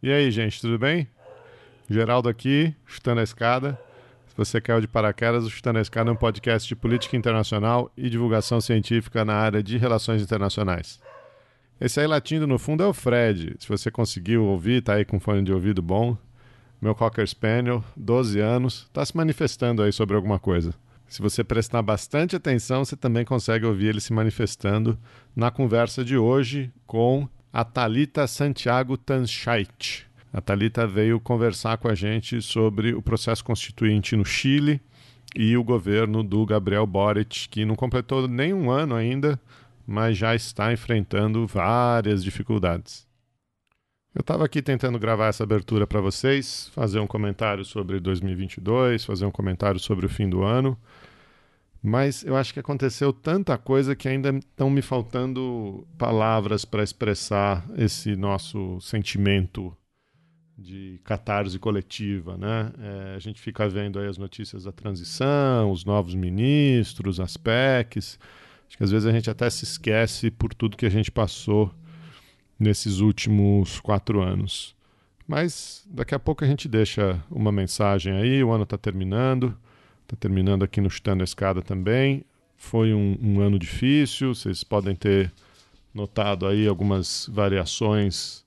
E aí, gente, tudo bem? Geraldo aqui, chutando a escada. Se você caiu de paraquedas, o Chutando a Escada é um podcast de política internacional e divulgação científica na área de relações internacionais. Esse aí latindo no fundo é o Fred. Se você conseguiu ouvir, tá aí com fone de ouvido bom. Meu Cocker Spaniel, 12 anos, tá se manifestando aí sobre alguma coisa. Se você prestar bastante atenção, você também consegue ouvir ele se manifestando na conversa de hoje com a Talita Santiago Tanschait. A Talita veio conversar com a gente sobre o processo constituinte no Chile e o governo do Gabriel Boric, que não completou nem um ano ainda, mas já está enfrentando várias dificuldades. Eu estava aqui tentando gravar essa abertura para vocês, fazer um comentário sobre 2022, fazer um comentário sobre o fim do ano, mas eu acho que aconteceu tanta coisa que ainda estão me faltando palavras para expressar esse nosso sentimento de catarse coletiva, né? É, a gente fica vendo aí as notícias da transição, os novos ministros, as PECs. Acho que às vezes a gente até se esquece por tudo que a gente passou nesses últimos quatro anos. Mas daqui a pouco a gente deixa uma mensagem aí, o ano está terminando. Está terminando aqui no Chutando a Escada também. Foi um, um, ano difícil, vocês podem ter notado aí algumas variações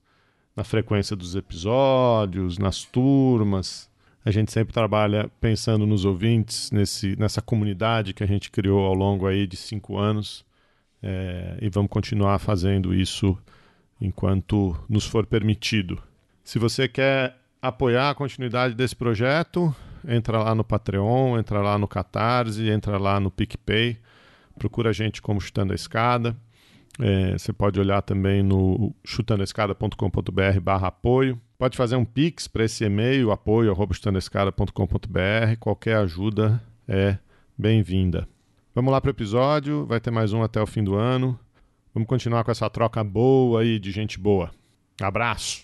na frequência dos episódios, nas turmas. A gente sempre trabalha pensando nos ouvintes, nesse, nessa comunidade que a gente criou ao longo aí de cinco anos. É, e vamos continuar fazendo isso enquanto nos for permitido. Se você quer apoiar a continuidade desse projeto, entra lá no Patreon, entra lá no Catarse, entra lá no PicPay, procura a gente como Chutando a Escada. É, você pode olhar também no chutandoescada.com.br barra apoio. Pode fazer um pix para esse e-mail, apoio.chutandoescada.com.br. Qualquer ajuda é bem-vinda. Vamos lá para o episódio, vai ter mais um até o fim do ano. Vamos continuar com essa troca boa aí de gente boa. Abraço!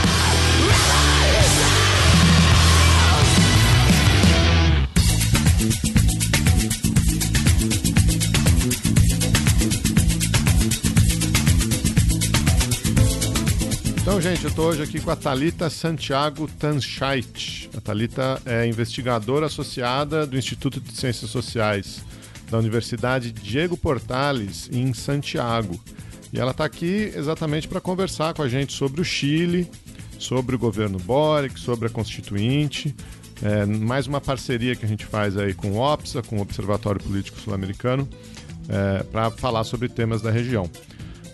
Gente, eu estou hoje aqui com a Talita Santiago Tanschait. A Talita é investigadora associada do Instituto de Ciências Sociais da Universidade Diego Portales, em Santiago. E ela está aqui exatamente para conversar com a gente sobre o Chile, sobre o governo Boric, sobre a Constituinte. É, mais uma parceria que a gente faz aí com o OPSA, com o Observatório Político Sul-Americano, é, para falar sobre temas da região.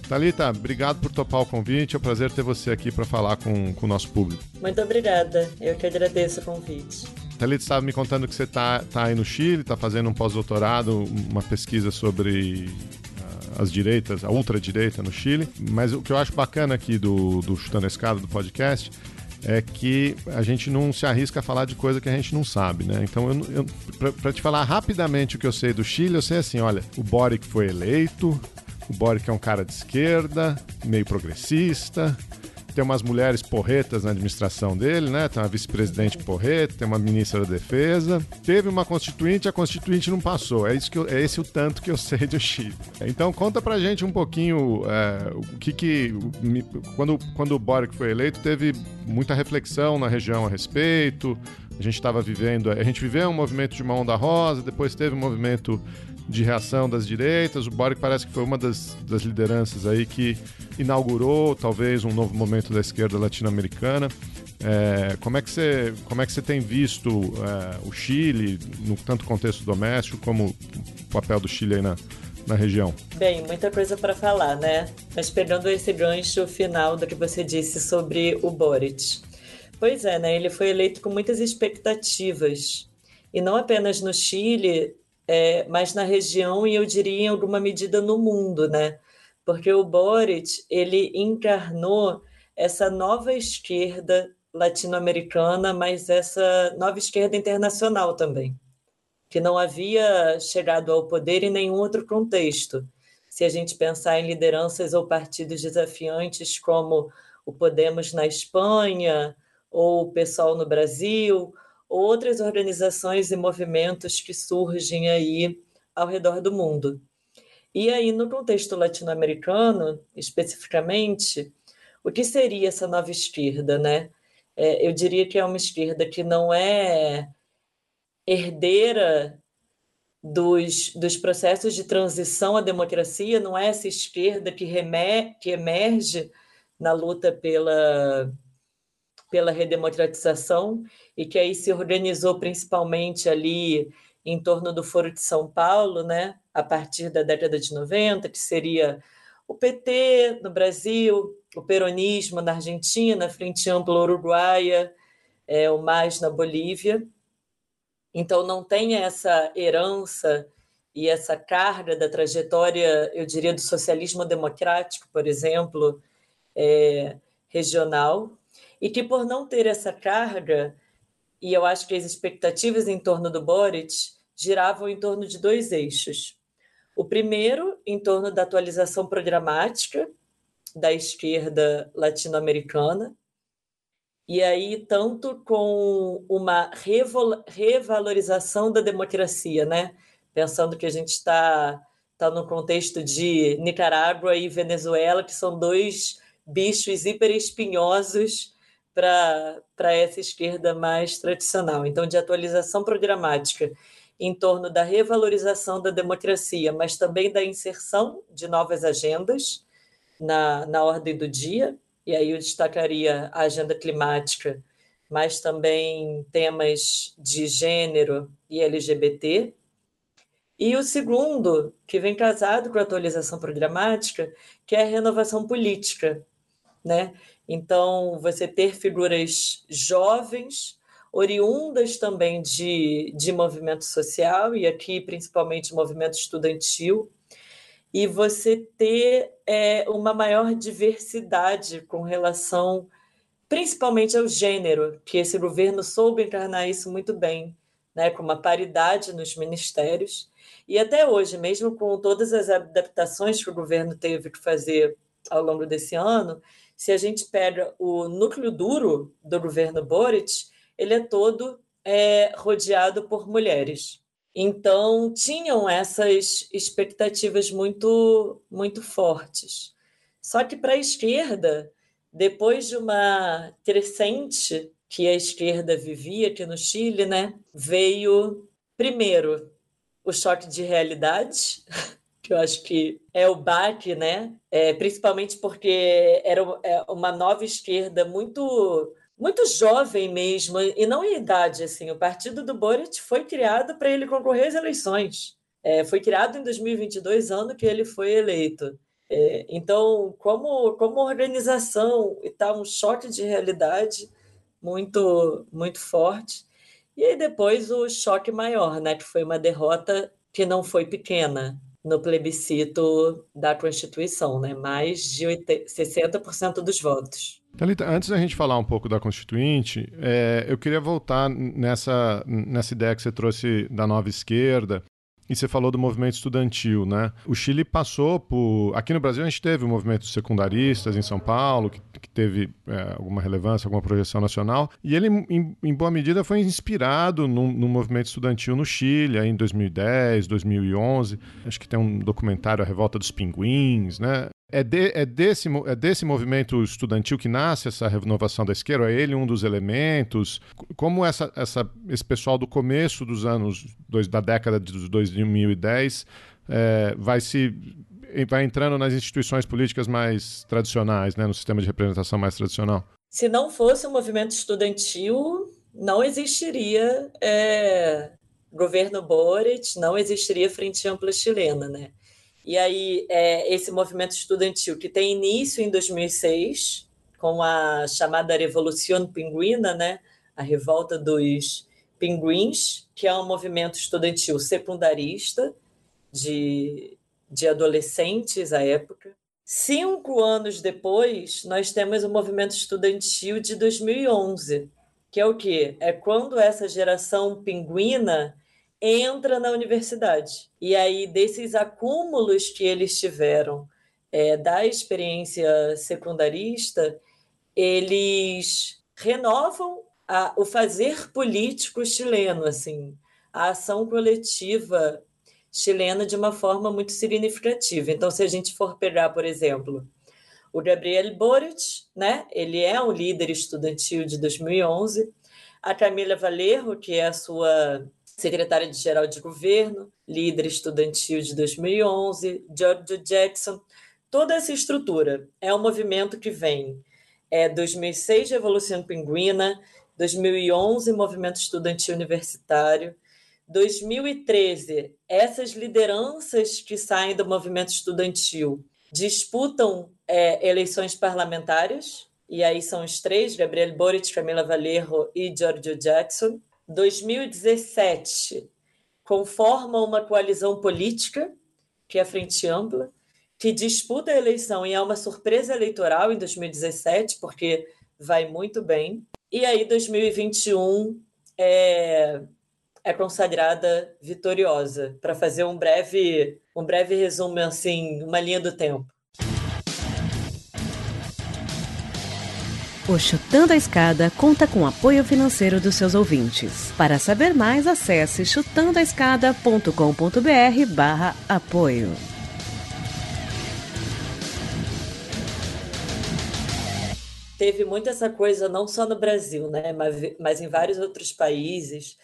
Talita, obrigado por topar o convite. É um prazer ter você aqui para falar com, com o nosso público. Muito obrigada. Eu que agradeço o convite. Thalita estava me contando que você está tá aí no Chile, está fazendo um pós-doutorado, uma pesquisa sobre uh, as direitas, a ultradireita no Chile. Mas o que eu acho bacana aqui do, do Chutando a Escada, do podcast, é que a gente não se arrisca a falar de coisa que a gente não sabe, né? Então, para te falar rapidamente o que eu sei do Chile, eu sei assim, olha, o Boric foi eleito, o Boric é um cara de esquerda, meio progressista. Tem umas mulheres porretas na administração dele, né? Tem uma vice-presidente porreta, tem uma ministra da defesa. Teve uma constituinte, a constituinte não passou. É, isso que eu, é esse o tanto que eu sei do Chile. Então conta pra gente um pouquinho é, o que que... Quando, quando o Boric foi eleito, teve muita reflexão na região a respeito. A gente estava vivendo... A gente viveu um movimento de uma onda rosa, depois teve um movimento de reação das direitas. O Boric parece que foi uma das, das lideranças aí que inaugurou talvez um novo momento da esquerda latino-americana. É, como, é que você, como é que você tem visto é, o Chile, no tanto contexto doméstico, como o papel do Chile aí na, na região? Bem, muita coisa para falar, né? Mas pegando esse gancho final do que você disse sobre o Boric. Pois é, né? Ele foi eleito com muitas expectativas. E não apenas no Chile, é, mas na região e eu diria em alguma medida no mundo, né? Porque o Boric ele encarnou essa nova esquerda latino-americana, mas essa nova esquerda internacional também, que não havia chegado ao poder em nenhum outro contexto. Se a gente pensar em lideranças ou partidos desafiantes como o Podemos na Espanha, ou o PSOL no Brasil, outras organizações e movimentos que surgem aí ao redor do mundo. E aí, no contexto latino-americano, especificamente, o que seria essa nova esquerda, né? É, eu diria que é uma esquerda que não é herdeira dos, dos processos de transição à democracia, não é essa esquerda que, remer, que emerge na luta pela, pela redemocratização e que aí se organizou principalmente ali em torno do Foro de São Paulo, né, a partir da década de 90, que seria o PT no Brasil, o peronismo na Argentina, a Frente Ampla Uruguaia, é, o MAS na Bolívia. Então, não tem essa herança e essa carga da trajetória, eu diria, do socialismo democrático, por exemplo, é, regional, e que por não ter essa carga, e eu acho que as expectativas em torno do Boric giravam em torno de dois eixos. O primeiro, em torno da atualização programática da esquerda latino-americana, e aí tanto com uma revalorização da democracia, né? Pensando que a gente está tá no contexto de Nicarágua e Venezuela, que são dois bichos hiper espinhosos para essa esquerda mais tradicional. Então, de atualização programática em torno da revalorização da democracia, mas também da inserção de novas agendas na, na ordem do dia, e aí eu destacaria a agenda climática, mas também temas de gênero e LGBT. E o segundo, que vem casado com a atualização programática, que é a renovação política, né? Então, você ter figuras jovens, oriundas também de, de movimento social, e aqui principalmente movimento estudantil, e você ter é, uma maior diversidade com relação principalmente ao gênero, que esse governo soube encarnar isso muito bem, né, com uma paridade nos ministérios. E até hoje, mesmo com todas as adaptações que o governo teve que fazer ao longo desse ano, se a gente pega o núcleo duro do governo Boric, ele é todo é, rodeado por mulheres. Então, tinham essas expectativas muito, muito fortes. Só que para a esquerda, depois de uma crescente que a esquerda vivia aqui no Chile, né, veio primeiro o choque de realidade, que eu acho que é o baque, né? É, principalmente porque era é, uma nova esquerda muito muito jovem mesmo, e não em idade. Assim. O partido do Boric foi criado para ele concorrer às eleições. É, foi criado em 2022, ano que ele foi eleito. É, então, como, como organização, está um choque de realidade muito, muito forte. E aí depois o choque maior, né, que foi uma derrota que não foi pequena no plebiscito da Constituição, né? mais de 80, 60% dos votos. Thalita, antes da gente falar um pouco da Constituinte, é, eu queria voltar nessa, nessa ideia que você trouxe da nova esquerda e você falou do movimento estudantil, né? O Chile passou por. Aqui no Brasil a gente teve o movimento secundaristas em São Paulo, que, que teve é, alguma relevância, alguma projeção nacional. E ele, em, em boa medida, foi inspirado no, no, movimento estudantil no Chile, aí em 2010, 2011. Acho que tem um documentário, A Revolta dos Pinguins, né? É, de, é, desse, é desse movimento estudantil que nasce essa renovação da esquerda? É ele um dos elementos? Como essa, essa, esse pessoal do começo dos anos, dois, da década de 2010, é, vai se vai entrando nas instituições políticas mais tradicionais, né, no sistema de representação mais tradicional? Se não fosse o movimento estudantil, não existiria é, governo Boric, não existiria Frente Ampla Chilena, né? E aí, é, esse movimento estudantil que tem início em 2006, com a chamada Revolução Pinguina, né? a revolta dos pinguins, que é um movimento estudantil secundarista de, de adolescentes à época. Cinco anos depois, nós temos o movimento estudantil de 2011, que é o quê? É quando essa geração pinguina entra na universidade. E aí, desses acúmulos que eles tiveram é, da experiência secundarista, eles renovam a, o fazer político chileno, assim, a ação coletiva chilena de uma forma muito significativa. Então, se a gente for pegar, por exemplo, o Gabriel Boric, né? Ele é um líder estudantil de 2011. A Camila Valerro, que é a sua secretária de geral de governo, líder estudantil de 2011, George Jackson, toda essa estrutura é um movimento que vem é 2006 Revolução Pinguina, 2011 Movimento Estudantil Universitário, 2013 essas lideranças que saem do movimento estudantil disputam é, eleições parlamentares, e aí são os três, Gabriel Boric, Camila Valerro e Giorgio Jackson. 2017 conforma uma coalizão política, que é a Frente Ampla, que disputa a eleição e é uma surpresa eleitoral em 2017, porque vai muito bem. E aí, 2021 é, é consagrada vitoriosa, para fazer um breve, um breve resumo, assim, uma linha do tempo. O Chutando a Escada conta com apoio financeiro dos seus ouvintes. Para saber mais, acesse chutandoaescada.com.br barra apoio. Teve muito essa coisa, não só no Brasil, né? mas, mas em vários outros países,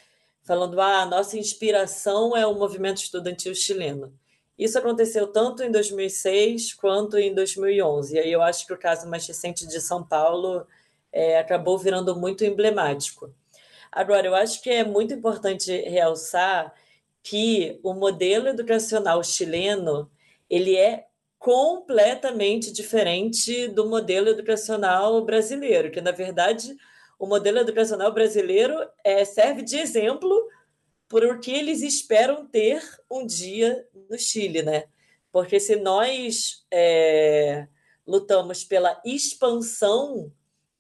falando ah, a nossa inspiração é o movimento estudantil chileno. Isso aconteceu tanto em 2006 quanto em 2011. E aí eu acho que o caso mais recente de São Paulo é, acabou virando muito emblemático. Agora, eu acho que é muito importante realçar que o modelo educacional chileno ele é completamente diferente do modelo educacional brasileiro, que na verdade o modelo educacional brasileiro é, serve de exemplo por o que eles esperam ter um dia no Chile, né? Porque se nós é, lutamos pela expansão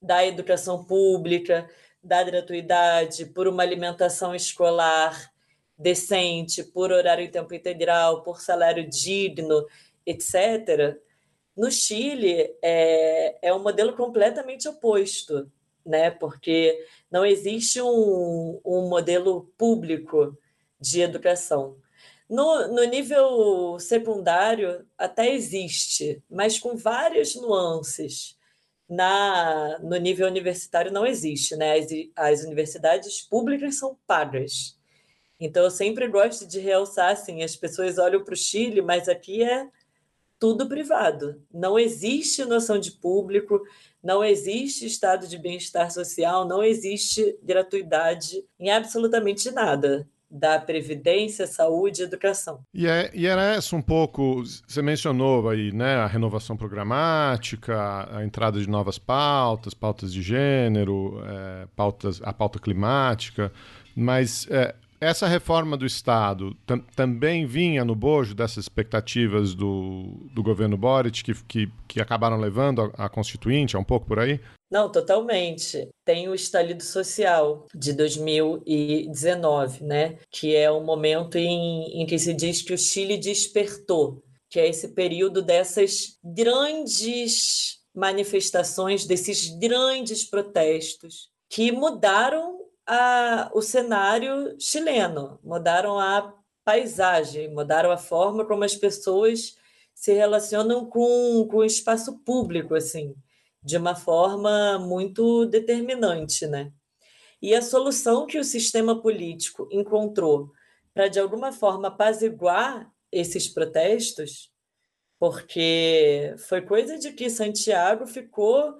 da educação pública, da gratuidade, por uma alimentação escolar decente, por horário em tempo integral, por salário digno, etc. No Chile é, é um modelo completamente oposto, né? Porque não existe um, um modelo público de educação. No, no nível secundário até existe, mas com várias nuances na, no nível universitário não existe, né? As, as universidades públicas são pagas. Então eu sempre gosto de realçar assim, as pessoas olham para o Chile, mas aqui é tudo privado. Não existe noção de público, não existe estado de bem-estar social, não existe gratuidade em absolutamente nada da previdência, saúde e educação. E, é, e era essa um pouco, você mencionou aí, né, a renovação programática, a entrada de novas pautas, pautas de gênero, é, pautas, a pauta climática, mas é, essa reforma do Estado também vinha no bojo dessas expectativas do, do governo Boric, que, que, que acabaram levando a, a Constituinte, é um pouco por aí? Não, totalmente. Tem o estalido social de 2019, né? Que é o momento em, em que se diz que o Chile despertou, que é esse período dessas grandes manifestações, desses grandes protestos que mudaram a, o cenário chileno, mudaram a paisagem, mudaram a forma como as pessoas se relacionam com, com o espaço público, assim de uma forma muito determinante, né? E a solução que o sistema político encontrou para, de alguma forma, apaziguar esses protestos, porque foi coisa de que Santiago ficou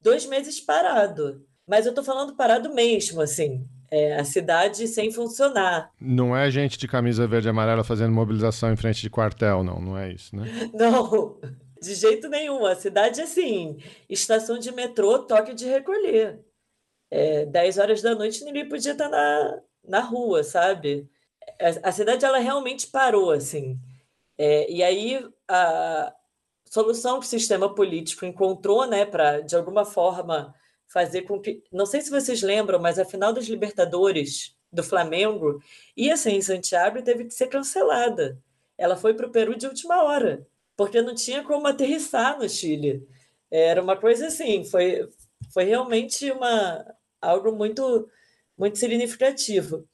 dois meses parado. Mas eu estou falando parado mesmo, assim, é, a cidade sem funcionar. Não é gente de camisa verde e amarela fazendo mobilização em frente de quartel, não, não é isso, né? Não. De jeito nenhum. A cidade, assim, estação de metrô, toque de recolher. É, 10 horas da noite ninguém podia estar na, na rua, sabe? A, a cidade, ela realmente parou, assim. É, e aí, a solução que o sistema político encontrou, né, para, de alguma forma, fazer com que... Não sei se vocês lembram, mas a final das Libertadores do Flamengo ia ser em Santiago e teve que ser cancelada. Ela foi para o Peru de última hora porque não tinha como aterrissar no Chile. Era uma coisa assim, foi, Foi realmente uma, algo muito, muito significativo.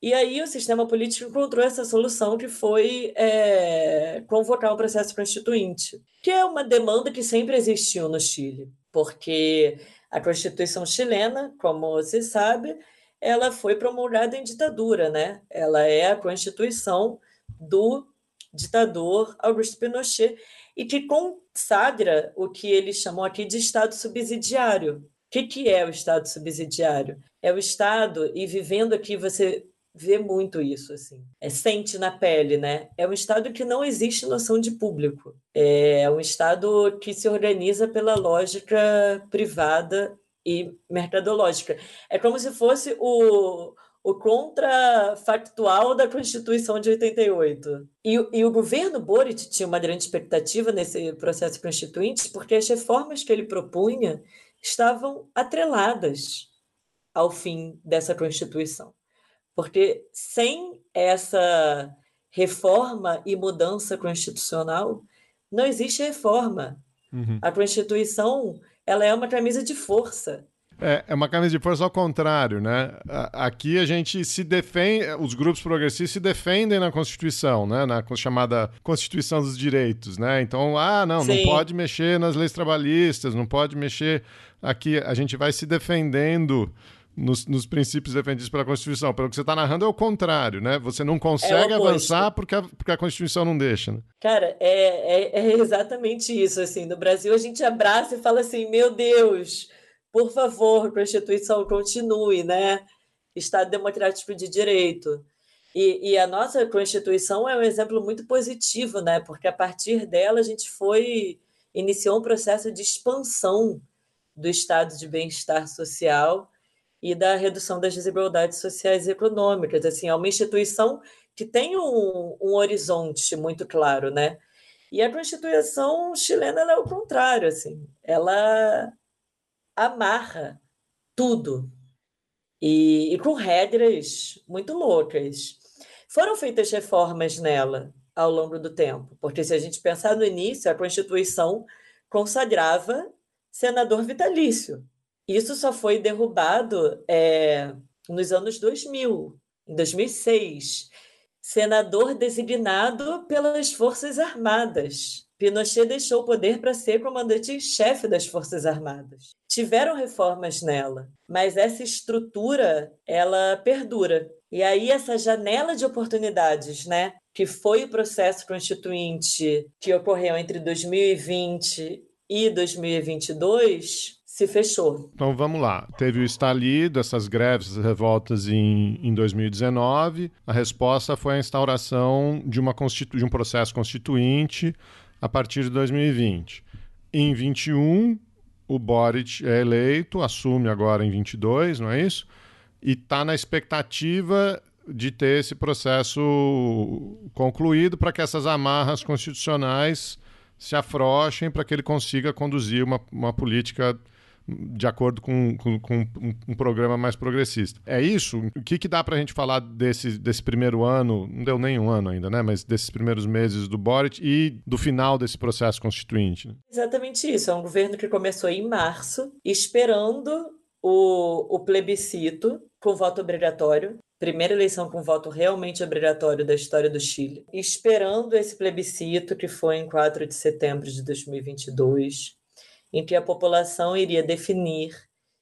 E aí o sistema político encontrou essa solução que foi é, convocar o processo constituinte, que é uma demanda que sempre existiu no Chile, porque a Constituição chilena, como se sabe, ela foi promulgada em ditadura, né? Ela é a Constituição do ditador Augusto Pinochet e que consagra o que eles chamam aqui de Estado subsidiário. O que, que é o Estado subsidiário? É o Estado, e vivendo aqui você vê muito isso, assim. É, sente na pele, né? É um Estado que não existe noção de público. É um Estado que se organiza pela lógica privada e mercadológica. É como se fosse o, o contrafactual da Constituição de 88. E, e o governo Boric tinha uma grande expectativa nesse processo constituinte, porque as reformas que ele propunha estavam atreladas ao fim dessa Constituição. Porque sem essa reforma e mudança constitucional, não existe reforma. Uhum. A Constituição ela é uma camisa de força. É, é uma camisa de força ao contrário, né? Aqui a gente se defende, os grupos progressistas se defendem na Constituição, né? Na chamada Constituição dos Direitos, né? Então, ah, não, Sim. não pode mexer nas leis trabalhistas, não pode mexer aqui. A gente vai se defendendo nos, nos, princípios defendidos pela Constituição. Pelo que você está narrando, é o contrário, né? Você não consegue é avançar porque a, porque a Constituição não deixa, né? Cara, é, é, é, exatamente isso, assim. No Brasil, a gente abraça e fala assim, meu Deus, por favor, Constituição, continue, né? Estado democrático de direito. E, e a nossa Constituição é um exemplo muito positivo, né? Porque a partir dela a gente foi... iniciou um processo de expansão do estado de bem-estar social e da redução das desigualdades sociais e econômicas. Assim, é uma instituição que tem um, um horizonte muito claro, né? E a Constituição chilena é o contrário, assim, ela amarra tudo e, e com regras muito loucas. Foram feitas reformas nela ao longo do tempo, porque se a gente pensar no início, a Constituição consagrava senador vitalício. Isso só foi derrubado é, nos anos 2000, em 2006. Senador designado pelas Forças Armadas. Pinochet deixou o poder para ser comandante em chefe das Forças Armadas. Tiveram reformas nela, mas essa estrutura ela perdura. E aí essa janela de oportunidades, né, que foi o processo constituinte que ocorreu entre 2020 e 2022, se fechou. Então vamos lá. Teve o estalido, essas greves, essas revoltas em, em 2019. A resposta foi a instauração de, uma constitu... de um processo constituinte a partir de 2020. Em 21, o Boric é eleito, assume agora em 22, não é isso? E está na expectativa de ter esse processo concluído para que essas amarras constitucionais se afrouxem para que ele consiga conduzir uma, uma política de acordo com, com, com um, programa mais progressista. É isso? O que, que dá para a gente falar desse, desse primeiro ano, não deu nem um ano ainda, né? Mas desses primeiros meses do Boric e do final desse processo constituinte? Né? Exatamente isso. É um governo que começou em março, esperando o, o plebiscito com voto obrigatório primeira eleição com voto realmente obrigatório da história do Chile, esperando esse plebiscito que foi em 4 de setembro de 2022, em que a população iria definir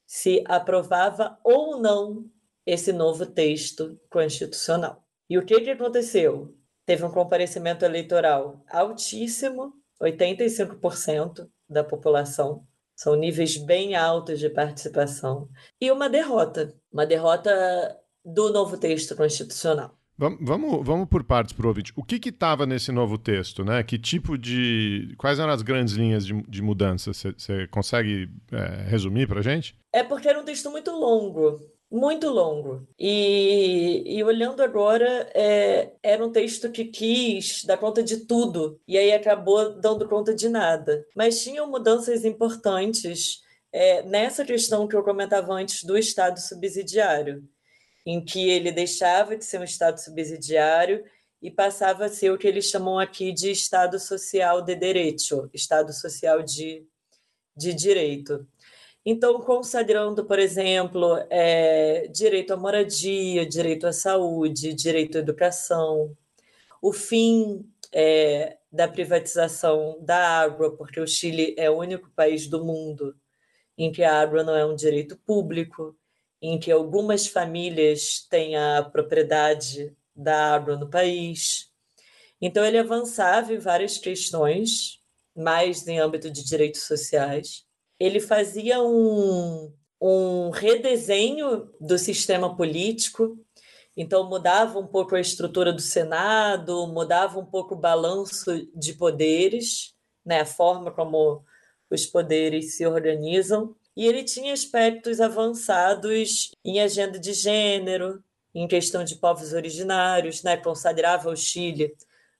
se aprovava ou não esse novo texto constitucional. E o que, que aconteceu? Teve um comparecimento eleitoral altíssimo, 85% da população, são níveis bem altos de participação, e uma derrota, uma derrota do novo texto constitucional. Vamos, vamos por partes para o que estava nesse novo texto? Né? Que tipo de. Quais eram as grandes linhas de, de mudança? Você consegue é, resumir para gente? É porque era um texto muito longo. Muito longo. E, e olhando agora, é, era um texto que quis dar conta de tudo. E aí acabou dando conta de nada. Mas tinham mudanças importantes é, nessa questão que eu comentava antes do Estado subsidiário em que ele deixava de ser um Estado subsidiário e passava a ser o que eles chamam aqui de Estado Social de Direito, Estado Social de, de Direito. Então, consagrando, por exemplo, é, direito à moradia, direito à saúde, direito à educação, o fim é, da privatização da água, porque o Chile é o único país do mundo em que a água não é um direito público, em que algumas famílias têm a propriedade da água no país. Então, ele avançava em várias questões, mais em âmbito de direitos sociais. Ele fazia um, um redesenho do sistema político, então mudava um pouco a estrutura do Senado, mudava um pouco o balanço de poderes, né, a forma como os poderes se organizam. E ele tinha aspectos avançados em agenda de gênero, em questão de povos originários, né? consagrava o Chile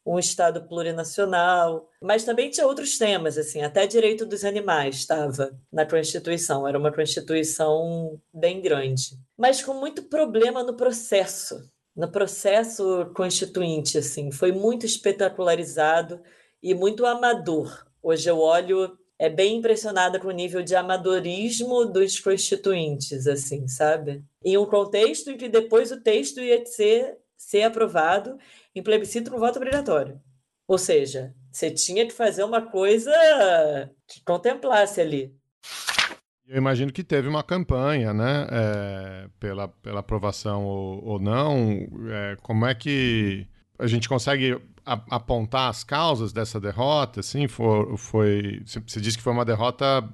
um Estado plurinacional, mas também tinha outros temas, assim, até direito dos animais estava na Constituição, era uma Constituição bem grande, mas com muito problema no processo, no processo constituinte, assim, foi muito espetacularizado e muito amador. Hoje eu olho é bem impressionada com o nível de amadorismo dos constituintes, assim, sabe? Em um contexto em que depois o texto ia ser, ser aprovado em plebiscito no voto obrigatório. Ou seja, você tinha que fazer uma coisa que contemplasse ali. Eu imagino que teve uma campanha, né, é, pela, pela aprovação ou, ou não. É, como é que a gente consegue apontar as causas dessa derrota, assim, foi, foi você disse que foi uma derrota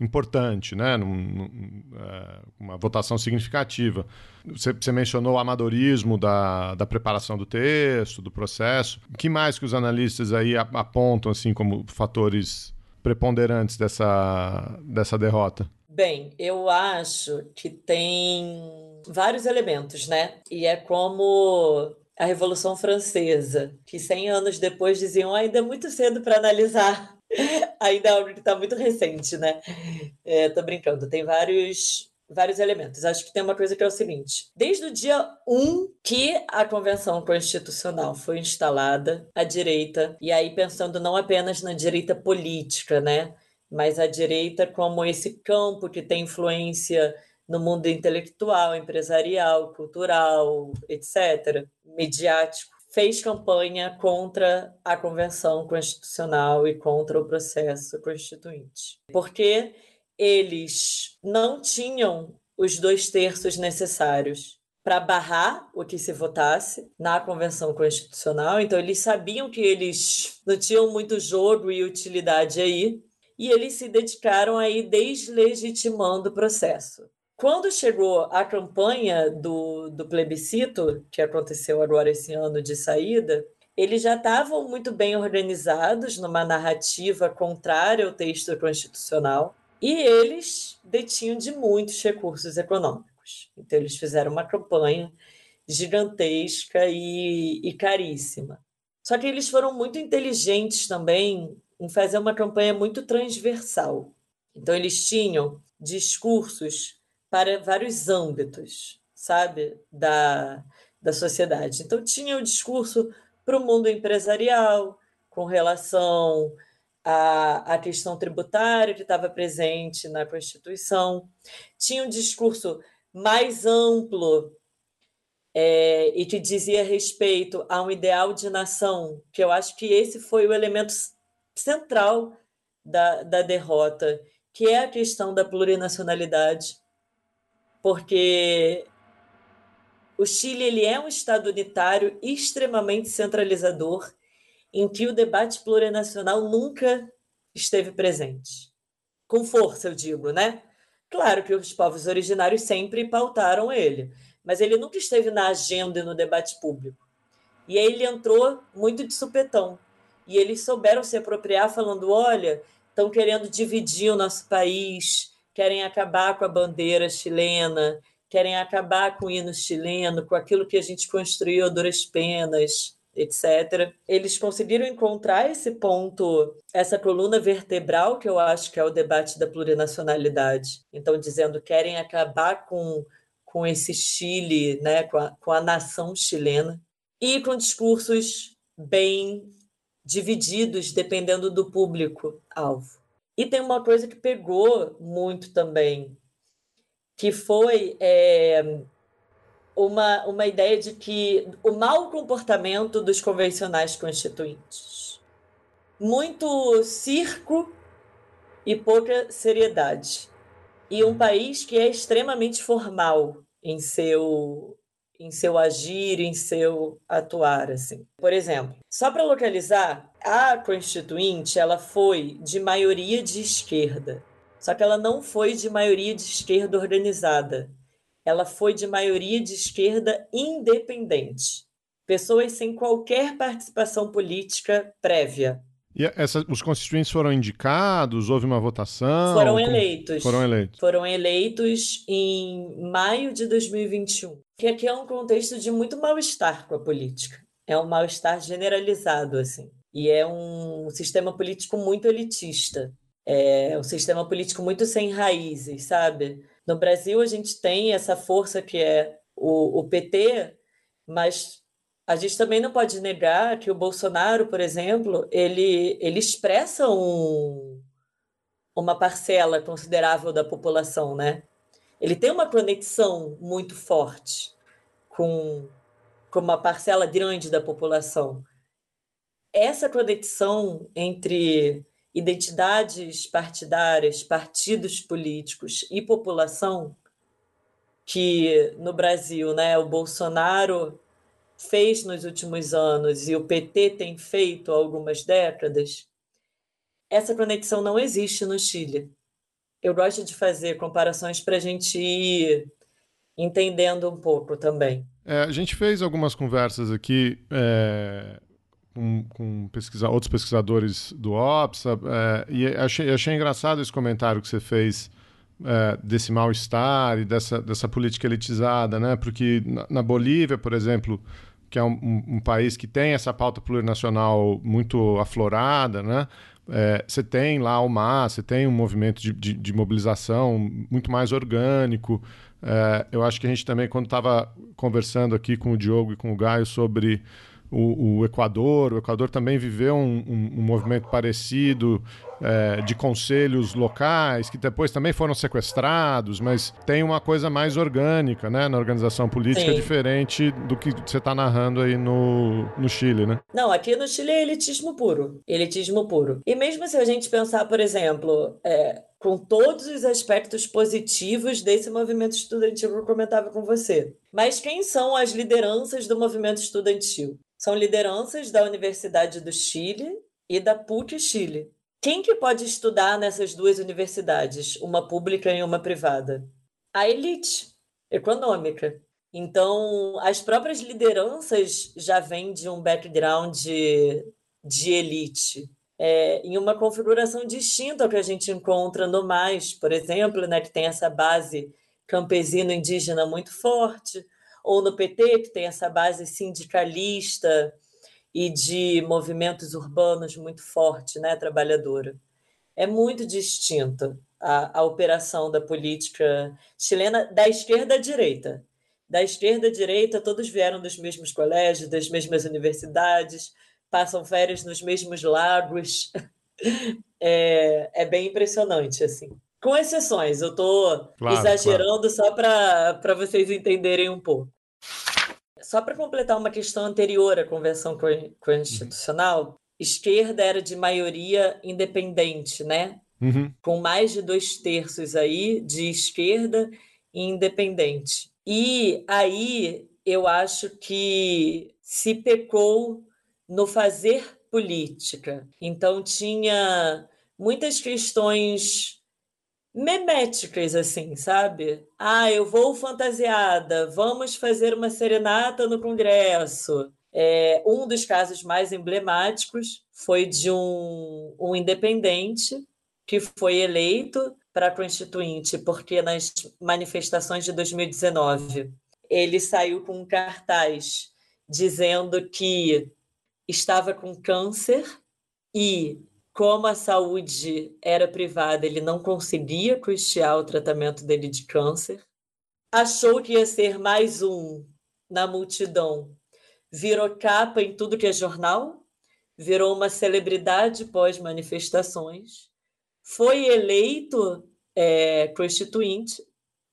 importante, né, num, num, é, uma votação significativa. Você, você, mencionou o amadorismo da, da preparação do texto, do processo. O que mais que os analistas aí apontam, assim, como fatores preponderantes dessa, dessa derrota? Bem, eu acho que tem vários elementos, né? E é como a Revolução Francesa, que 100 anos depois diziam ainda é muito cedo para analisar, ainda é algo que está muito recente, né? É, tô brincando, tem vários vários elementos. Acho que tem uma coisa que é o seguinte: desde o dia 1 que a Convenção Constitucional foi instalada, a direita, e aí pensando não apenas na direita política, né? Mas a direita como esse campo que tem influência no mundo intelectual, empresarial, cultural, etc., midiático, fez campanha contra a Convenção Constitucional e contra o processo constituinte. Porque eles não tinham os dois terços necessários para barrar o que se votasse na Convenção Constitucional, então eles sabiam que eles não tinham muito jogo e utilidade aí, e eles se dedicaram a ir deslegitimando o processo. Quando chegou a campanha do, do plebiscito, que aconteceu agora esse ano de saída, eles já estavam muito bem organizados numa narrativa contrária ao texto constitucional e eles detinham de muitos recursos econômicos. Então, eles fizeram uma campanha gigantesca e, e caríssima. Só que eles foram muito inteligentes também em fazer uma campanha muito transversal. Então, eles tinham discursos para vários âmbitos, sabe, da, da sociedade. Então, tinha o discurso para o mundo empresarial, com relação à, à questão tributária que estava presente na Constituição, tinha um discurso mais amplo é, e que dizia respeito a um ideal de nação, que eu acho que esse foi o elemento central da, da derrota, que é a questão da plurinacionalidade porque o Chile ele é um Estado unitário extremamente centralizador, em que o debate plurinacional nunca esteve presente. Com força, eu digo, né? Claro que os povos originários sempre pautaram ele, mas ele nunca esteve na agenda e no debate público. E aí ele entrou muito de supetão. E eles souberam se apropriar, falando: olha, estão querendo dividir o nosso país, querem acabar com a bandeira chilena, querem acabar com o hino chileno, com aquilo que a gente construiu a duras penas, etc. Eles conseguiram encontrar esse ponto, essa coluna vertebral, que eu acho que é o debate da plurinacionalidade. Então, dizendo querem acabar com, com esse Chile, né, com, a, com a nação chilena, e com discursos bem divididos, dependendo do público-alvo. E tem uma coisa que pegou muito também, que foi é, uma, uma ideia de que o mau comportamento dos convencionais constituintes. Muito circo e pouca seriedade. E um país que é extremamente formal em seu em seu agir, em seu atuar, assim. Por exemplo, só para localizar, a Constituinte, ela foi de maioria de esquerda. Só que ela não foi de maioria de esquerda organizada. Ela foi de maioria de esquerda independente. Pessoas sem qualquer participação política prévia. E essa, os constituintes foram indicados? Houve uma votação? Foram eleitos. Foram eleitos. Foram eleitos em maio de 2021. Que aqui é um contexto de muito mal-estar com a política. É um mal-estar generalizado, assim. E é um sistema político muito elitista. É um sistema político muito sem raízes, sabe? No Brasil, a gente tem essa força que é o, o PT, mas a gente também não pode negar que o Bolsonaro, por exemplo, ele, ele expressa um, uma parcela considerável da população, né? Ele tem uma conexão muito forte com, com uma parcela grande da população. Essa conexão entre identidades partidárias, partidos políticos e população, que no Brasil, né, o Bolsonaro fez nos últimos anos e o PT tem feito há algumas décadas, essa conexão não existe no Chile. Eu gosto de fazer comparações para a gente ir entendendo um pouco também. É, a gente fez algumas conversas aqui é, com, com pesquisa, outros pesquisadores do OPSA é, e achei, achei engraçado esse comentário que você fez é, desse mal-estar e dessa, dessa política elitizada, né? Porque na, na Bolívia, por exemplo, que é um, um, país que tem essa pauta plurinacional muito aflorada, né? É, você tem lá o MAS, você tem um movimento de, de, de mobilização muito mais orgânico. É, eu acho que a gente também, quando estava conversando aqui com o Diogo e com o Gaio sobre o, o Equador. O Equador também viveu um, um, um movimento parecido é, de conselhos locais, que depois também foram sequestrados, mas tem uma coisa mais orgânica né, na organização política, Sim. diferente do que você está narrando aí no, no Chile, né? Não, aqui no Chile é elitismo puro. Elitismo puro. E mesmo se a gente pensar, por exemplo, é, com todos os aspectos positivos desse movimento estudantil que eu comentava com você. Mas quem são as lideranças do movimento estudantil? São lideranças da Universidade do Chile e da PUC Chile. Quem que pode estudar nessas duas universidades, uma pública e uma privada? A elite econômica. Então, as próprias lideranças já vêm de um background de, de elite, é, em uma configuração distinta ao que a gente encontra no MAIS, por exemplo, né, que tem essa base campesino-indígena muito forte, ou no PT, que tem essa base sindicalista e de movimentos urbanos muito forte, né, trabalhadora. É muito distinta a, a operação da política chilena da esquerda à direita. Da esquerda à direita, todos vieram dos mesmos colégios, das mesmas universidades, passam férias nos mesmos lagos. É, é bem impressionante, assim com exceções. Eu estou claro, exagerando claro. só para vocês entenderem um pouco. Só para completar uma questão anterior à Convenção Constitucional, uhum. esquerda era de maioria independente, né? Uhum. Com mais de dois terços aí de esquerda e independente. E aí eu acho que se pecou no fazer política. Então tinha muitas questões meméticas, assim, sabe? Ah, eu vou fantasiada, vamos fazer uma serenata no Congresso. É, um dos casos mais emblemáticos foi de um, um independente que foi eleito para constituinte, porque nas manifestações de 2019 ele saiu com um cartaz dizendo que estava com câncer e como a saúde era privada, ele não conseguia custear o tratamento dele de câncer. Achou que ia ser mais um na multidão. Virou capa em tudo que é jornal, virou uma celebridade pós-manifestações, foi eleito é, constituinte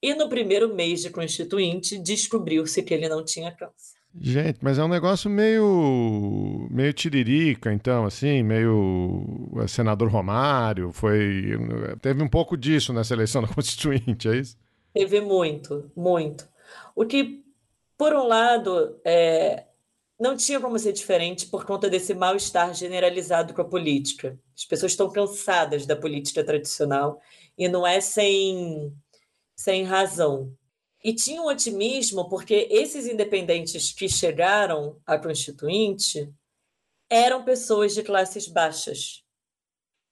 e no primeiro mês de constituinte descobriu-se que ele não tinha câncer. Gente, mas é um negócio meio meio tiririca, então, assim, meio é, senador Romário, foi teve um pouco disso nessa eleição da Constituinte, é isso? Teve muito, muito. O que, por um lado, é, não tinha como ser diferente por conta desse mal-estar generalizado com a política. As pessoas estão cansadas da política tradicional e não é sem, sem razão. E tinha um otimismo porque esses independentes que chegaram à Constituinte eram pessoas de classes baixas.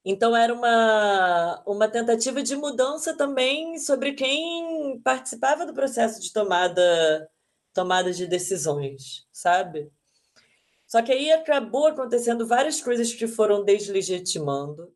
Então era uma, uma tentativa de mudança também sobre quem participava do processo de tomada, tomada de decisões, sabe? Só que aí acabou acontecendo várias coisas que foram deslegitimando,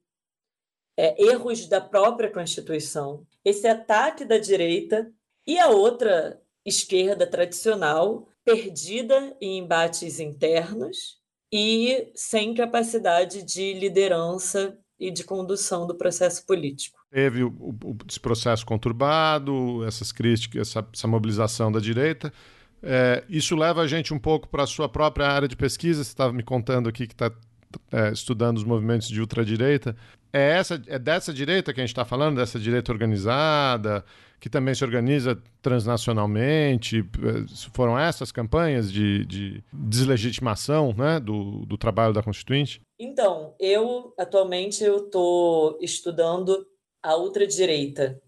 é, erros da própria Constituição, esse ataque da direita e a outra esquerda tradicional, perdida em embates internos e sem capacidade de liderança e de condução do processo político. Teve o, o, esse processo conturbado, essas críticas, essa, essa mobilização da direita. É, isso leva a gente um pouco para a sua própria área de pesquisa. Você estava me contando aqui que está é, estudando os movimentos de ultradireita. É, essa, é dessa direita que a gente está falando, dessa direita organizada, que também se organiza transnacionalmente. É, foram essas campanhas de, de deslegitimação né, do, do trabalho da Constituinte? Então, eu atualmente eu estou estudando a ultradireita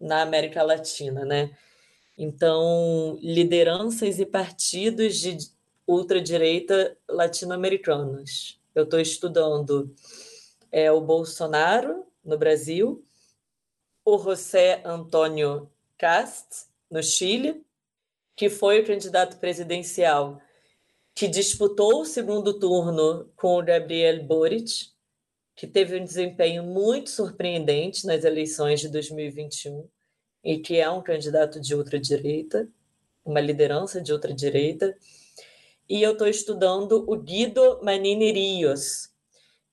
na América Latina, né? Então, lideranças e partidos de ultradireita latino-americanos. Eu estou estudando é, o Bolsonaro no Brasil, o José Antônio Cast no Chile, que foi o candidato presidencial que disputou o segundo turno com o Gabriel Boric, que teve um desempenho muito surpreendente nas eleições de 2021 e que é um candidato de ultradireita, uma liderança de ultradireita. E eu estou estudando o Guido Manini Rios,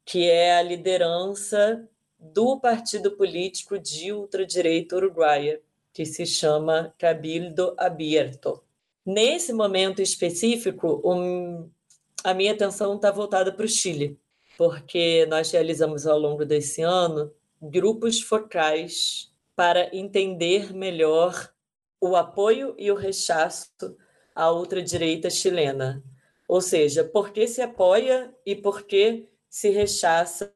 que é a liderança do partido político de ultradireita uruguaia, que se chama Cabildo Abierto. Nesse momento específico, um, a minha atenção está voltada para o Chile, porque nós realizamos ao longo desse ano grupos focais para entender melhor o apoio e o rechaço à ultradireita chilena. Ou seja, por que se apoia e por que se rechaça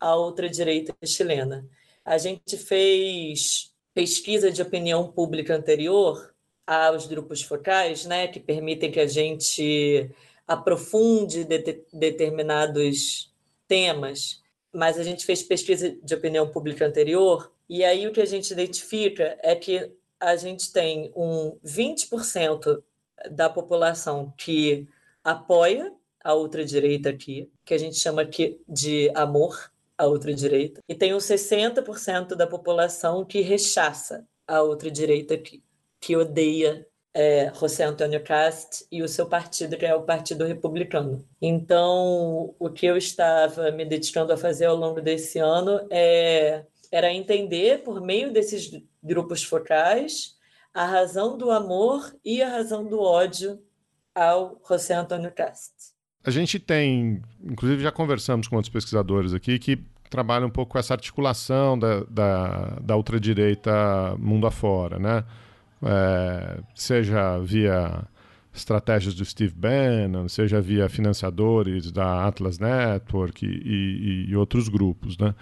a ultradireita chilena. A gente fez pesquisa de opinião pública anterior aos grupos focais, né, que permitem que a gente aprofunde de determinados temas, mas a gente fez pesquisa de opinião pública anterior, e aí o que a gente identifica é que a gente tem um 20% da população que apoia a ultradireita aqui, que a gente chama aqui de amor à ultradireita, e tem uns 60% da população que rechaça a ultradireita aqui que odeia é, José Antônio Cast e o seu partido, que é o Partido Republicano. Então, o que eu estava me dedicando a fazer ao longo desse ano é, era entender, por meio desses grupos focais, a razão do amor e a razão do ódio ao José Antônio Cast. A gente tem, inclusive já conversamos com outros pesquisadores aqui, que trabalham um pouco com essa articulação da, da, da ultradireita mundo afora, né? é, seja via estratégias do Steve Bannon, seja via financiadores da Atlas Network e, e, e outros grupos, né?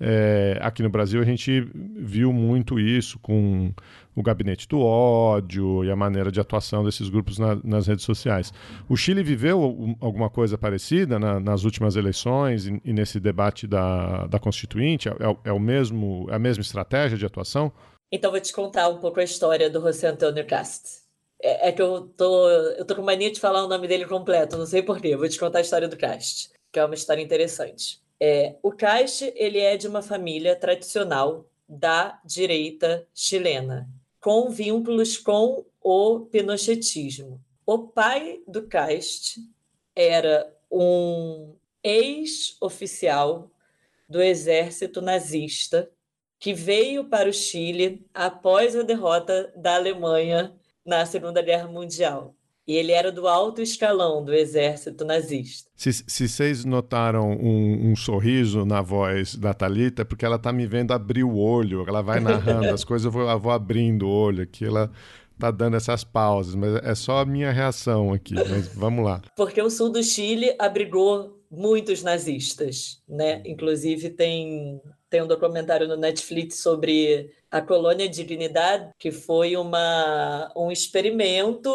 É, aqui no Brasil a gente viu muito isso com o gabinete do ódio e a maneira de atuação desses grupos na, nas redes sociais. O Chile viveu alguma coisa parecida na, nas últimas eleições e, e, nesse debate da, da Constituinte? É, é, o mesmo, é a mesma estratégia de atuação? Então vou te contar um pouco a história do José Antônio Cast. É, é, que eu tô, eu tô com mania de falar o nome dele completo, não sei porquê. Vou te contar a história do Cast, que é uma história interessante. É, o Cast ele é de uma família tradicional da direita chilena, com vínculos com o pinochetismo. O pai do Cast era um ex-oficial do exército nazista que veio para o Chile após a derrota da Alemanha na Segunda Guerra Mundial. E ele era do alto escalão do exército nazista. Se, se vocês notaram um, um, sorriso na voz da Thalita, é porque ela está me vendo abrir o olho, ela vai narrando as coisas, eu vou, eu vou abrindo o olho aqui, ela tá dando essas pausas, mas é só a minha reação aqui, mas vamos lá. Porque o sul do Chile abrigou muitos nazistas, né? Inclusive tem tem um documentário no Netflix sobre a colônia Dignidade, que foi uma, um experimento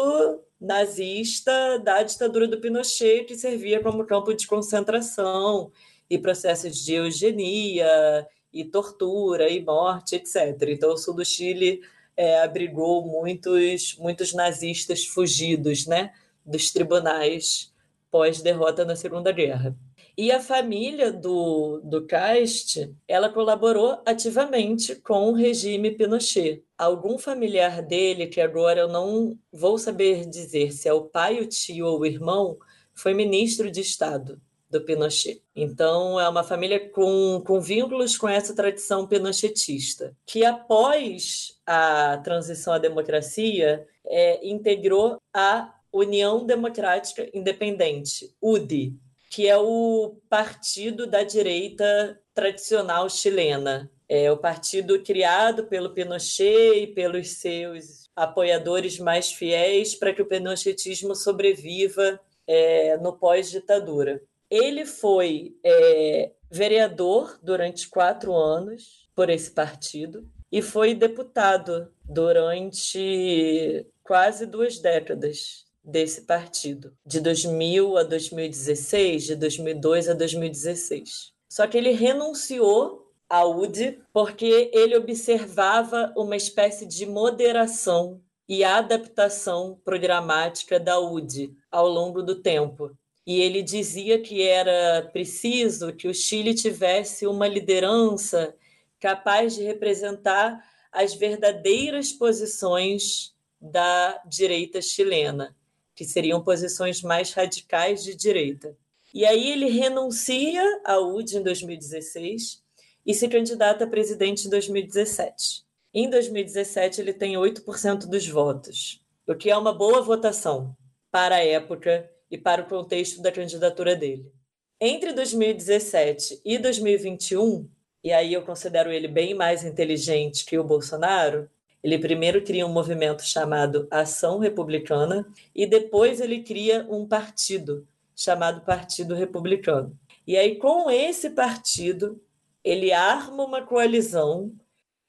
nazista da ditadura do Pinochet, que servia como campo de concentração e processos de eugenia e tortura e morte, etc. Então, o sul do Chile é, abrigou muitos, muitos nazistas fugidos né, dos tribunais pós-derrota na Segunda Guerra. E a família do, do Cast, ela colaborou ativamente com o regime Pinochet. Algum familiar dele, que agora eu não vou saber dizer se é o pai, o tio ou o irmão, foi ministro de Estado do Pinochet. Então, é uma família com, com vínculos com essa tradição pinochetista, que após a transição à democracia, é, integrou a União Democrática Independente, UDI, que é o partido da direita tradicional chilena. É o partido criado pelo Pinochet e pelos seus apoiadores mais fiéis para que o pinochetismo sobreviva é, no pós-ditadura. Ele foi é, vereador durante quatro anos por esse partido e foi deputado durante quase duas décadas desse partido, de 2000 a 2016, de 2002 a 2016. Só que ele renunciou à UDI porque ele observava uma espécie de moderação e adaptação programática da UDI ao longo do tempo. E ele dizia que era preciso que o Chile tivesse uma liderança capaz de representar as verdadeiras posições da direita chilena que seriam posições mais radicais de direita. E aí ele renuncia à UD em 2016 e se candidata a presidente em 2017. Em 2017, ele tem 8% dos votos, o que é uma boa votação para a época e para o contexto da candidatura dele. Entre 2017 e 2021, e aí eu considero ele bem mais inteligente que o Bolsonaro, ele primeiro cria um movimento chamado Ação Republicana e depois ele cria um partido chamado Partido Republicano. E aí, com esse partido, ele arma uma coalizão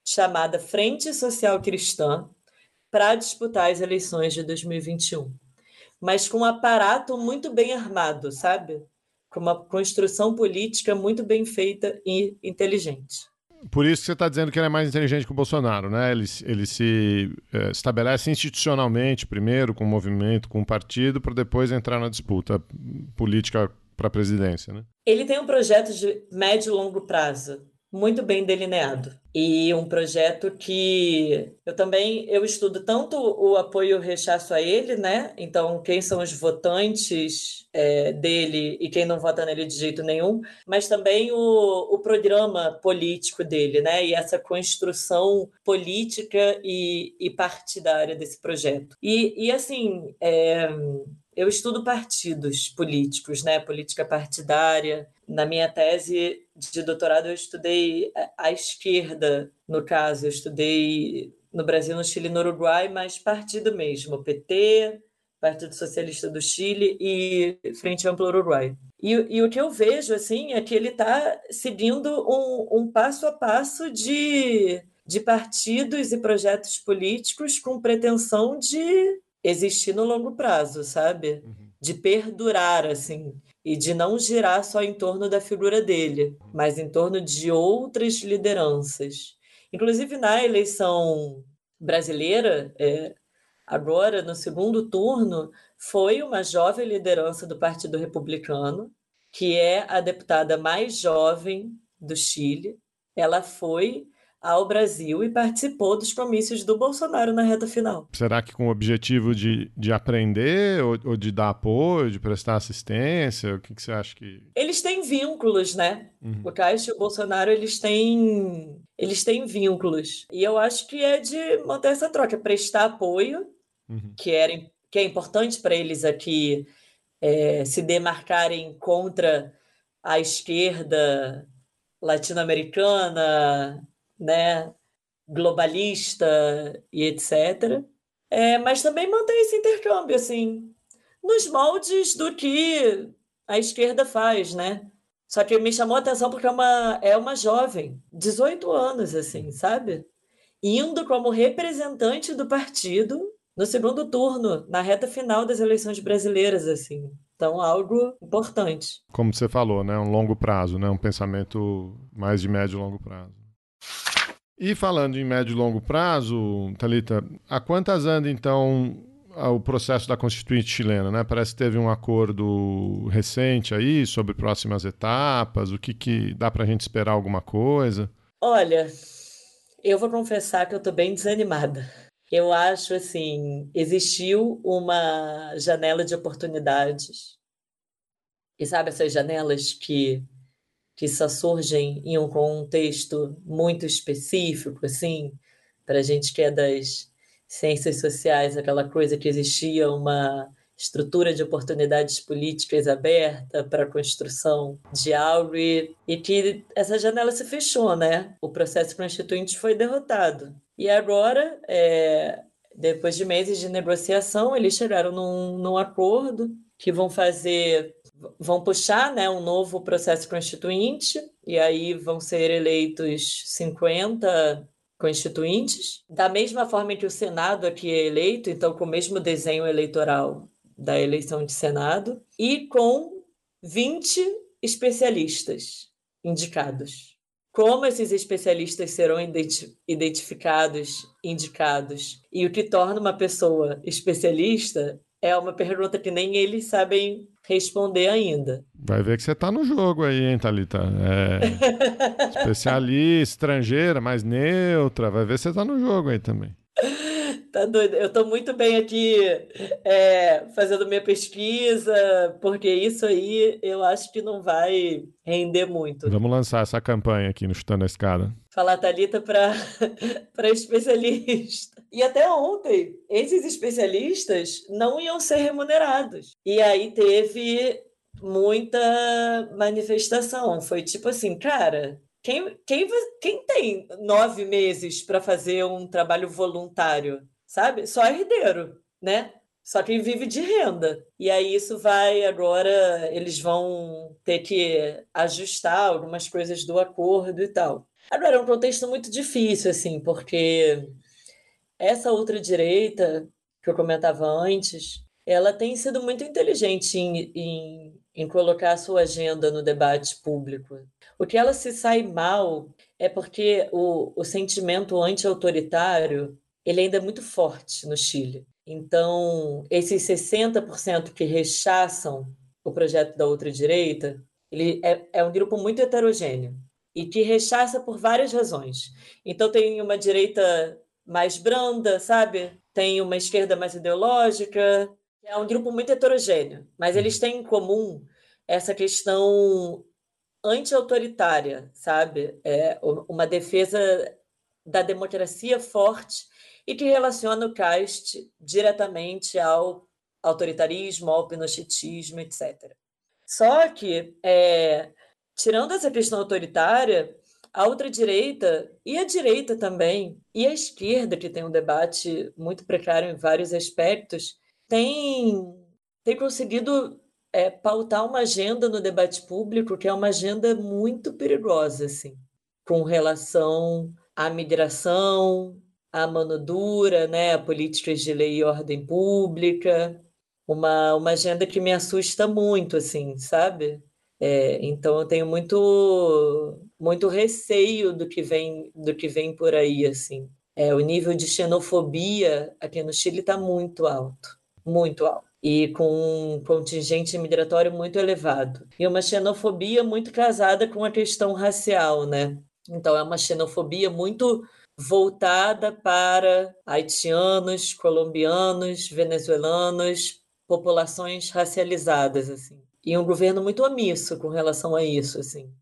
chamada Frente Social Cristã para disputar as eleições de 2021. Mas com um aparato muito bem armado, sabe? Com uma construção política muito bem feita e inteligente. Por isso que você está dizendo que ele é mais inteligente que o Bolsonaro, né? Ele, ele se é, estabelece institucionalmente primeiro com o movimento, com o partido, para depois entrar na disputa política para a presidência, né? Ele tem um projeto de médio e longo prazo muito bem delineado e um projeto que eu também eu estudo tanto o apoio e o rechaço a ele, né? Então quem são os votantes é, dele e quem não vota nele de jeito nenhum, mas também o, o programa político dele, né? E essa construção política e, e partidária desse projeto. E, e assim, é, eu estudo partidos políticos, né? Política partidária. Na minha tese de doutorado, eu estudei a esquerda, no caso, eu estudei no Brasil, no Chile e no Uruguai, mas partido mesmo, PT, Partido Socialista do Chile e Frente Ampla Uruguai. E, e o que eu vejo assim é que ele está seguindo um, um passo a passo de, de partidos e projetos políticos com pretensão de existir no longo prazo, sabe? Uhum. De perdurar, assim, e de não girar só em torno da figura dele, mas em torno de outras lideranças. Inclusive, na eleição brasileira, é, agora, no segundo turno, foi uma jovem liderança do Partido Republicano, que é a deputada mais jovem do Chile. Ela foi ao Brasil e participou dos comícios do Bolsonaro na reta final. Será que com o objetivo de, de aprender ou, ou de dar apoio, de prestar assistência? O que, que você acha que. Eles têm vínculos, né? Uhum. O Caixa e o Bolsonaro, eles têm, eles têm vínculos. E eu acho que é de manter essa troca, prestar apoio, uhum. que, era, que é importante para eles aqui é, se demarcarem contra a esquerda latino-americana, né, globalista e etc. É, mas também manter esse intercâmbio, assim, nos moldes do que a esquerda faz, né? Só que me chamou a atenção porque é uma, é uma jovem, 18 anos, assim, sabe? Indo como representante do partido no segundo turno, na reta final das eleições brasileiras, assim. Então, algo importante. Como você falou, né? Um longo prazo, né? Um pensamento mais de médio e longo prazo. E falando em médio e longo prazo, Talita, a quantas anda então o processo da Constituinte chilena, né? Parece que teve um acordo recente aí sobre próximas etapas. O que, que dá para a gente esperar alguma coisa? Olha, eu vou confessar que eu estou bem desanimada. Eu acho assim, existiu uma janela de oportunidades. E sabe essas janelas que que só surgem em um contexto muito específico, assim, para a gente que é das ciências sociais, aquela coisa que existia uma estrutura de oportunidades políticas aberta para a construção de algo e, e que essa janela se fechou, né? O processo constituinte foi derrotado. E agora, é, depois de meses de negociação, eles chegaram num, num acordo que vão fazer vão puxar né, um novo processo constituinte, e aí vão ser eleitos 50 constituintes, da mesma forma que o Senado aqui é eleito, então com o mesmo desenho eleitoral da eleição de Senado, e com 20 especialistas indicados. Como esses especialistas serão identificados, indicados, e o que torna uma pessoa especialista é uma pergunta que nem eles sabem responder ainda. Vai ver que você está no jogo aí, hein, Thalita? É... Especialista, estrangeira, mais neutra. Vai ver que você está no jogo aí também. Tá doido. Eu estou muito bem aqui é, fazendo minha pesquisa, porque isso aí eu acho que não vai render muito. Vamos lançar essa campanha aqui no Chutando a Escada. Falar Thalita para especialista. E até ontem, esses especialistas não iam ser remunerados. E aí teve muita manifestação. Foi tipo assim, cara, quem, quem, quem tem nove meses para fazer um trabalho voluntário? Sabe? Só herdeiro, né? Só quem vive de renda. E aí isso vai agora, eles vão ter que ajustar algumas coisas do acordo e tal. Agora, é um contexto muito difícil, assim, porque essa outra direita que eu comentava antes, ela tem sido muito inteligente em, em, em colocar a sua agenda no debate público. O que ela se sai mal é porque o, o sentimento anti-autoritário ele ainda é muito forte no Chile. Então, esses 60% que rechaçam o projeto da ultradireita, ele é, é um grupo muito heterogêneo e que rechaça por várias razões. Então, tem uma direita mais branda, sabe? Tem uma esquerda mais ideológica. É um grupo muito heterogêneo, mas eles têm em comum essa questão anti-autoritária, sabe? É uma defesa da democracia forte e que relaciona o CAST diretamente ao autoritarismo, ao pinochetismo, etc. Só que, é, tirando essa questão autoritária, a ultradireita e a direita também, e a esquerda, que tem um debate muito precário em vários aspectos, tem, tem conseguido é, pautar uma agenda no debate público que é uma agenda muito perigosa, assim, com relação à migração, a mano dura, né, a políticas de lei e ordem pública, uma, uma agenda que me assusta muito, assim, sabe? É, então eu tenho muito muito receio do que vem do que vem por aí, assim. É, o nível de xenofobia aqui no Chile está muito alto, muito alto. E com um contingente migratório muito elevado. E uma xenofobia muito casada com a questão racial, né? Então, é uma xenofobia muito voltada para haitianos, colombianos, venezuelanos, populações racializadas, assim. E um governo muito omisso com relação a isso, assim.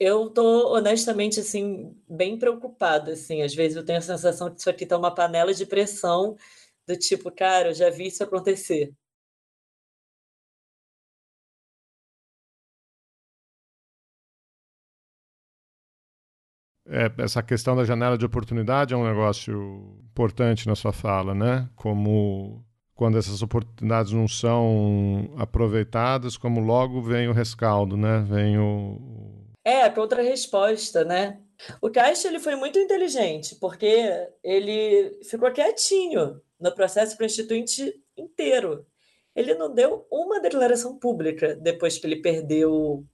Eu tô honestamente assim bem preocupada, assim. Às vezes eu tenho a sensação que isso aqui tá uma panela de pressão do tipo, cara, eu já vi isso acontecer. É, essa questão da janela de oportunidade é um negócio importante na sua fala, né? Como quando essas oportunidades não são aproveitadas, como logo vem o rescaldo, né? Vem o é a contra-resposta, né? O Caixa ele foi muito inteligente porque ele ficou quietinho no processo constituinte inteiro. Ele não deu uma declaração pública depois que ele perdeu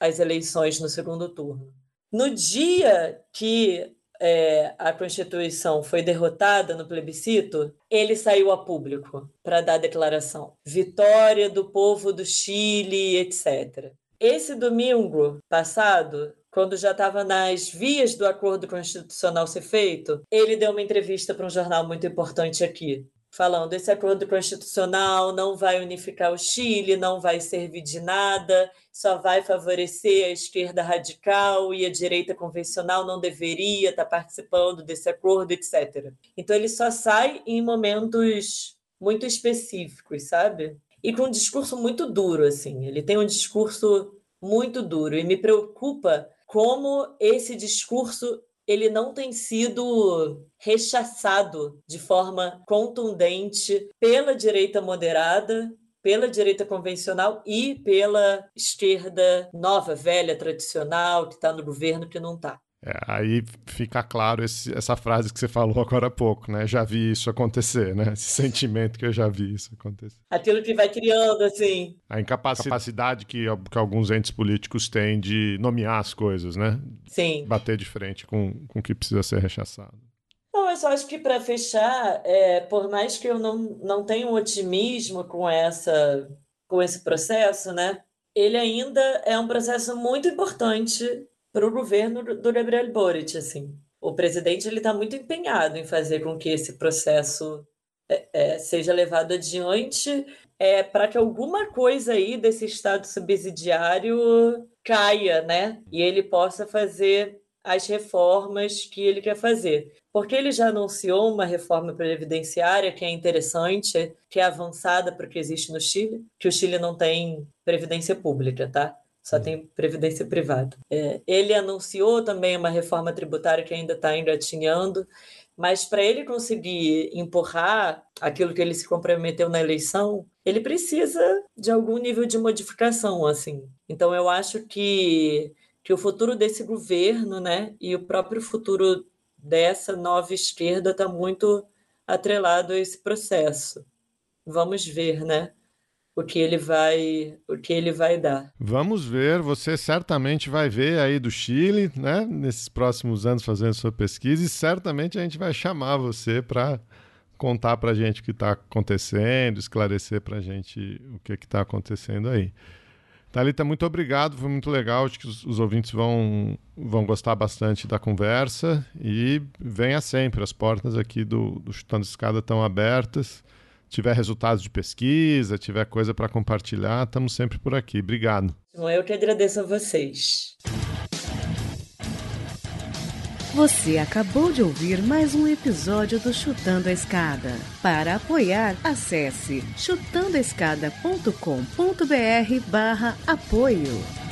as eleições no segundo turno. No dia que é, a Constituição foi derrotada no plebiscito, ele saiu a público para dar declaração. Vitória do povo do Chile, etc. Esse domingo passado, quando já estava nas vias do acordo constitucional ser feito, ele deu uma entrevista para um jornal muito importante aqui, falando: esse acordo constitucional não vai unificar o Chile, não vai servir de nada, só vai favorecer a esquerda radical e a direita convencional não deveria estar participando desse acordo, etc. Então ele só sai em momentos muito específicos, sabe? E com um discurso muito duro, assim. Ele tem um discurso muito duro e me preocupa como esse discurso ele não tem sido rechaçado de forma contundente pela direita moderada, pela direita convencional e pela esquerda nova, velha, tradicional, que está no governo, que não está. É, aí fica claro esse, essa frase que você falou agora há pouco, né? Já vi isso acontecer, né? Esse sentimento que eu já vi isso acontecer. Aquilo que vai criando, assim. A incapacidade que, que alguns entes políticos têm de nomear as coisas, né? Sim. Bater de frente com, com o que precisa ser rechaçado. Não, eu só acho que para fechar, é, por mais que eu não, não tenha um otimismo com, essa, com esse processo, né? Ele ainda é um processo muito importante para o governo do Gabriel Boric, assim. O presidente ele está muito empenhado em fazer com que esse processo é, é, seja levado adiante é, para que alguma coisa aí desse estado subsidiário caia, né? E ele possa fazer as reformas que ele quer fazer. Porque ele já anunciou uma reforma previdenciária que é interessante, que é avançada para o que existe no Chile, que o Chile não tem previdência pública, tá? Só tem previdência privada. É, ele anunciou também uma reforma tributária que ainda está engatinhando, mas para ele conseguir empurrar aquilo que ele se comprometeu na eleição, ele precisa de algum nível de modificação, assim. Então eu acho que que o futuro desse governo, né, e o próprio futuro dessa nova esquerda está muito atrelado a esse processo. Vamos ver, né? O que ele vai o que ele vai dar. Vamos ver, você certamente vai ver aí do Chile, né, nesses próximos anos fazendo sua pesquisa e certamente a gente vai chamar você para contar para a gente o que está acontecendo, esclarecer para a gente o que está acontecendo aí. Thalita, muito obrigado, foi muito legal, acho que os, os, ouvintes vão, vão gostar bastante da conversa e venha sempre, as portas aqui do, do Chutando Escada estão abertas tiver resultados de pesquisa, tiver coisa para compartilhar, estamos sempre por aqui. Obrigado. Eu que agradeço a vocês. Você acabou de ouvir mais um episódio do Chutando a Escada. Para apoiar, acesse chutandoaescada.com.br barra apoio.